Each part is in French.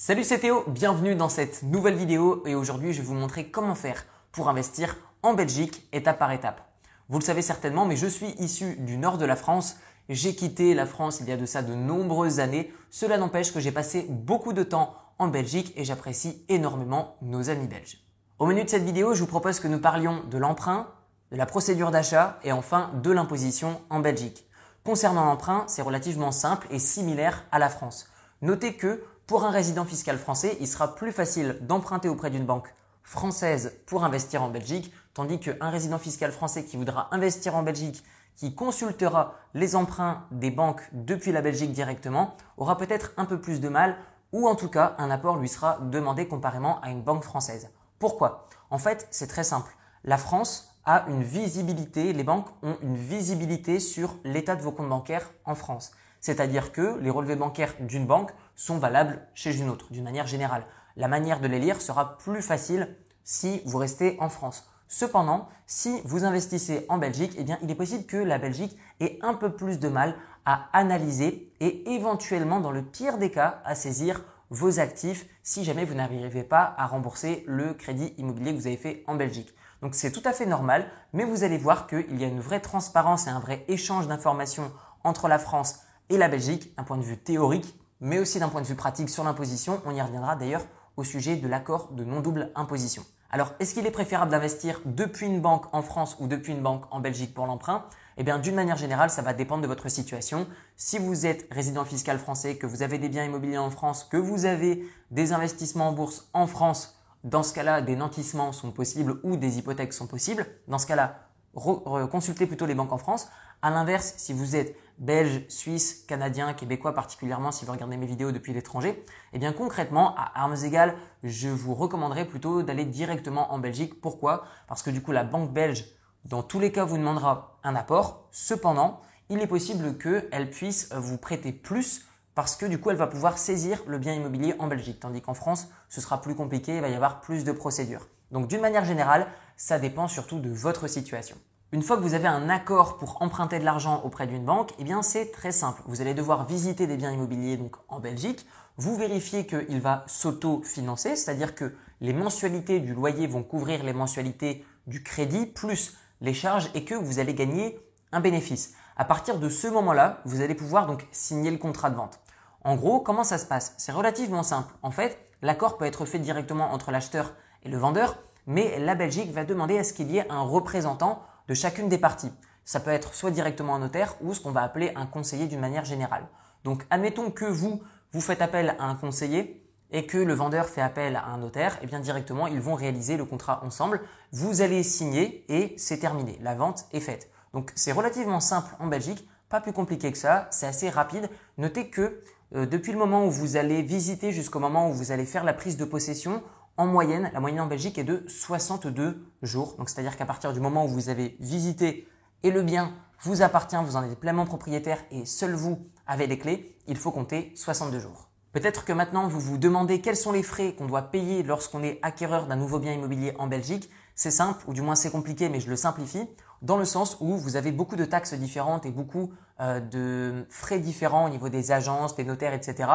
Salut c'est Théo, bienvenue dans cette nouvelle vidéo et aujourd'hui je vais vous montrer comment faire pour investir en Belgique étape par étape. Vous le savez certainement mais je suis issu du nord de la France, j'ai quitté la France il y a de ça de nombreuses années, cela n'empêche que j'ai passé beaucoup de temps en Belgique et j'apprécie énormément nos amis belges. Au menu de cette vidéo je vous propose que nous parlions de l'emprunt, de la procédure d'achat et enfin de l'imposition en Belgique. Concernant l'emprunt, c'est relativement simple et similaire à la France. Notez que pour un résident fiscal français, il sera plus facile d'emprunter auprès d'une banque française pour investir en Belgique, tandis qu'un résident fiscal français qui voudra investir en Belgique, qui consultera les emprunts des banques depuis la Belgique directement, aura peut-être un peu plus de mal, ou en tout cas un apport lui sera demandé comparément à une banque française. Pourquoi? En fait, c'est très simple. La France a une visibilité, les banques ont une visibilité sur l'état de vos comptes bancaires en France. C'est-à-dire que les relevés bancaires d'une banque sont valables chez une autre, d'une manière générale. La manière de les lire sera plus facile si vous restez en France. Cependant, si vous investissez en Belgique, eh bien, il est possible que la Belgique ait un peu plus de mal à analyser et éventuellement, dans le pire des cas, à saisir vos actifs si jamais vous n'arrivez pas à rembourser le crédit immobilier que vous avez fait en Belgique. Donc c'est tout à fait normal, mais vous allez voir qu'il y a une vraie transparence et un vrai échange d'informations entre la France et la Belgique, d'un point de vue théorique, mais aussi d'un point de vue pratique sur l'imposition. On y reviendra d'ailleurs au sujet de l'accord de non-double imposition. Alors, est-ce qu'il est préférable d'investir depuis une banque en France ou depuis une banque en Belgique pour l'emprunt? Eh bien, d'une manière générale, ça va dépendre de votre situation. Si vous êtes résident fiscal français, que vous avez des biens immobiliers en France, que vous avez des investissements en bourse en France, dans ce cas-là, des nantissements sont possibles ou des hypothèques sont possibles. Dans ce cas-là, consultez plutôt les banques en France. À l'inverse, si vous êtes belge, suisse, canadien, québécois particulièrement, si vous regardez mes vidéos depuis l'étranger, eh bien concrètement, à armes égales, je vous recommanderais plutôt d'aller directement en Belgique. Pourquoi? Parce que du coup, la banque belge, dans tous les cas, vous demandera un apport. Cependant, il est possible qu'elle puisse vous prêter plus parce que du coup, elle va pouvoir saisir le bien immobilier en Belgique. Tandis qu'en France, ce sera plus compliqué, il va y avoir plus de procédures. Donc d'une manière générale, ça dépend surtout de votre situation. Une fois que vous avez un accord pour emprunter de l'argent auprès d'une banque, eh bien c'est très simple. Vous allez devoir visiter des biens immobiliers donc en Belgique. Vous vérifiez qu'il va s'auto-financer, c'est-à-dire que les mensualités du loyer vont couvrir les mensualités du crédit plus les charges et que vous allez gagner un bénéfice. À partir de ce moment-là, vous allez pouvoir donc signer le contrat de vente. En gros, comment ça se passe? C'est relativement simple. En fait, l'accord peut être fait directement entre l'acheteur et le vendeur, mais la Belgique va demander à ce qu'il y ait un représentant de chacune des parties. Ça peut être soit directement un notaire ou ce qu'on va appeler un conseiller d'une manière générale. Donc admettons que vous, vous faites appel à un conseiller et que le vendeur fait appel à un notaire, et eh bien directement ils vont réaliser le contrat ensemble. Vous allez signer et c'est terminé. La vente est faite. Donc c'est relativement simple en Belgique, pas plus compliqué que ça, c'est assez rapide. Notez que euh, depuis le moment où vous allez visiter jusqu'au moment où vous allez faire la prise de possession, en moyenne, la moyenne en Belgique est de 62 jours. Donc, c'est-à-dire qu'à partir du moment où vous avez visité et le bien vous appartient, vous en êtes pleinement propriétaire et seul vous avez les clés, il faut compter 62 jours. Peut-être que maintenant vous vous demandez quels sont les frais qu'on doit payer lorsqu'on est acquéreur d'un nouveau bien immobilier en Belgique. C'est simple, ou du moins c'est compliqué, mais je le simplifie, dans le sens où vous avez beaucoup de taxes différentes et beaucoup euh, de frais différents au niveau des agences, des notaires, etc.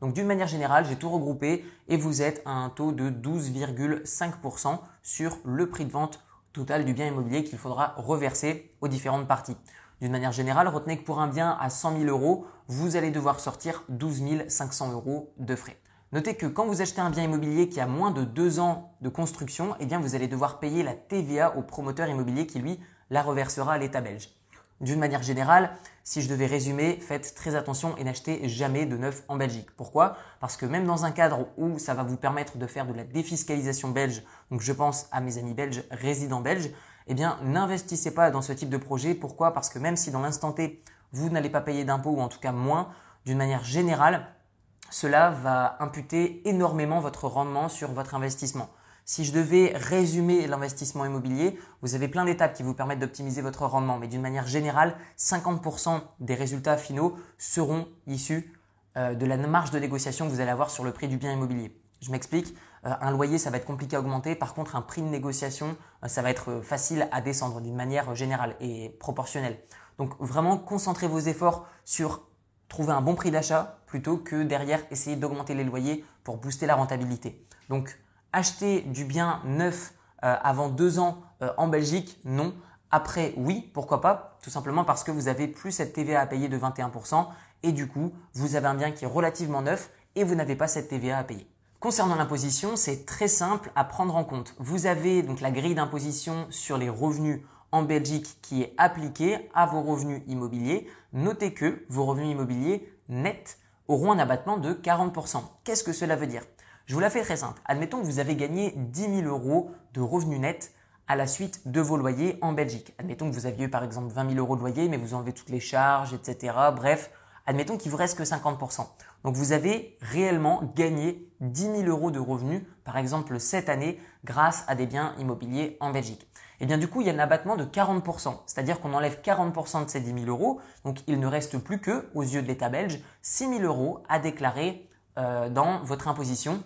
Donc d'une manière générale, j'ai tout regroupé et vous êtes à un taux de 12,5% sur le prix de vente total du bien immobilier qu'il faudra reverser aux différentes parties. D'une manière générale, retenez que pour un bien à 100 000 euros, vous allez devoir sortir 12 500 euros de frais. Notez que quand vous achetez un bien immobilier qui a moins de 2 ans de construction, eh bien vous allez devoir payer la TVA au promoteur immobilier qui lui la reversera à l'État belge. D'une manière générale, si je devais résumer, faites très attention et n'achetez jamais de neuf en Belgique. Pourquoi? Parce que même dans un cadre où ça va vous permettre de faire de la défiscalisation belge, donc je pense à mes amis belges résidents belges, eh bien n'investissez pas dans ce type de projet. Pourquoi? Parce que même si dans l'instant T, vous n'allez pas payer d'impôts ou en tout cas moins, d'une manière générale, cela va imputer énormément votre rendement sur votre investissement. Si je devais résumer l'investissement immobilier, vous avez plein d'étapes qui vous permettent d'optimiser votre rendement, mais d'une manière générale, 50% des résultats finaux seront issus euh, de la marge de négociation que vous allez avoir sur le prix du bien immobilier. Je m'explique, euh, un loyer, ça va être compliqué à augmenter, par contre, un prix de négociation, euh, ça va être facile à descendre d'une manière générale et proportionnelle. Donc vraiment, concentrez vos efforts sur trouver un bon prix d'achat plutôt que derrière essayer d'augmenter les loyers pour booster la rentabilité. Donc acheter du bien neuf euh, avant deux ans euh, en Belgique, non. Après, oui, pourquoi pas? Tout simplement parce que vous avez plus cette TVA à payer de 21% et du coup, vous avez un bien qui est relativement neuf et vous n'avez pas cette TVA à payer. Concernant l'imposition, c'est très simple à prendre en compte. Vous avez donc la grille d'imposition sur les revenus en Belgique qui est appliquée à vos revenus immobiliers. Notez que vos revenus immobiliers nets auront un abattement de 40%. Qu'est-ce que cela veut dire? Je vous la fais très simple. Admettons que vous avez gagné 10 000 euros de revenus nets à la suite de vos loyers en Belgique. Admettons que vous aviez par exemple 20 000 euros de loyer, mais vous enlevez toutes les charges, etc. Bref, admettons qu'il vous reste que 50%. Donc vous avez réellement gagné 10 000 euros de revenus, par exemple cette année, grâce à des biens immobiliers en Belgique. Et eh bien du coup, il y a un abattement de 40%, c'est-à-dire qu'on enlève 40% de ces 10 000 euros, donc il ne reste plus que, aux yeux de l'État belge, 6 000 euros à déclarer euh, dans votre imposition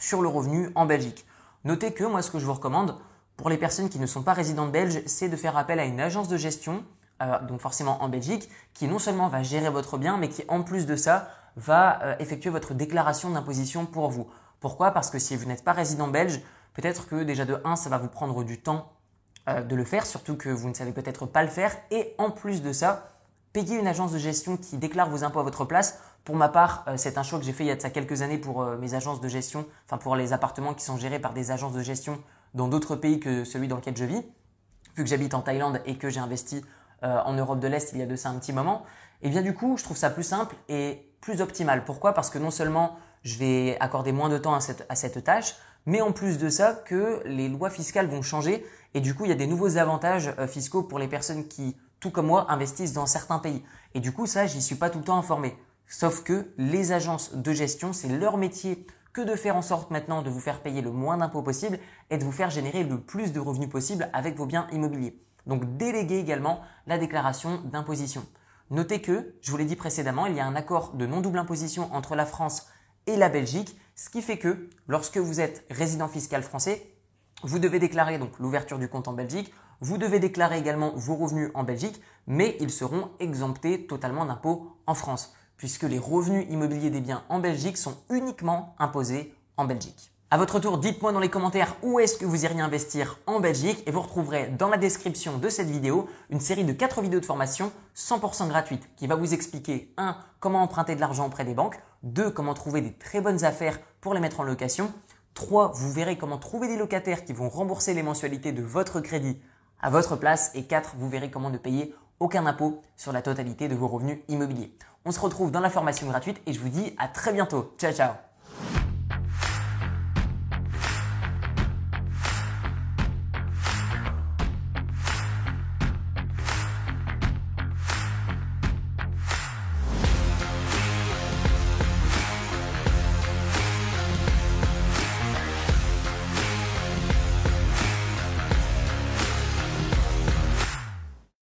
sur le revenu en Belgique. Notez que moi, ce que je vous recommande, pour les personnes qui ne sont pas résidentes belges, c'est de faire appel à une agence de gestion euh, donc forcément en Belgique, qui non seulement va gérer votre bien, mais qui en plus de ça va euh, effectuer votre déclaration d'imposition pour vous. Pourquoi? Parce que si vous n'êtes pas résident belge, peut-être que déjà de 1, ça va vous prendre du temps euh, de le faire, surtout que vous ne savez peut-être pas le faire. Et en plus de ça, payer une agence de gestion qui déclare vos impôts à votre place. Pour ma part, c'est un choix que j'ai fait il y a de ça quelques années pour mes agences de gestion, enfin pour les appartements qui sont gérés par des agences de gestion dans d'autres pays que celui dans lequel je vis. Vu que j'habite en Thaïlande et que j'ai investi euh, en Europe de l'Est il y a de ça un petit moment, et eh bien du coup, je trouve ça plus simple et plus optimal. Pourquoi? Parce que non seulement je vais accorder moins de temps à cette, à cette tâche, mais en plus de ça, que les lois fiscales vont changer et du coup, il y a des nouveaux avantages euh, fiscaux pour les personnes qui, tout comme moi, investissent dans certains pays. Et du coup, ça, j'y suis pas tout le temps informé. Sauf que les agences de gestion, c'est leur métier que de faire en sorte maintenant de vous faire payer le moins d'impôts possible et de vous faire générer le plus de revenus possible avec vos biens immobiliers. Donc déléguer également la déclaration d'imposition. Notez que, je vous l'ai dit précédemment, il y a un accord de non-double imposition entre la France et la Belgique, ce qui fait que lorsque vous êtes résident fiscal français, vous devez déclarer donc l'ouverture du compte en Belgique, vous devez déclarer également vos revenus en Belgique, mais ils seront exemptés totalement d'impôts en France, puisque les revenus immobiliers des biens en Belgique sont uniquement imposés en Belgique. À votre tour, dites-moi dans les commentaires où est-ce que vous iriez investir en Belgique et vous retrouverez dans la description de cette vidéo une série de 4 vidéos de formation 100% gratuites qui va vous expliquer 1. comment emprunter de l'argent auprès des banques, 2. comment trouver des très bonnes affaires pour les mettre en location, 3. vous verrez comment trouver des locataires qui vont rembourser les mensualités de votre crédit à votre place et 4. vous verrez comment ne payer aucun impôt sur la totalité de vos revenus immobiliers. On se retrouve dans la formation gratuite et je vous dis à très bientôt. Ciao ciao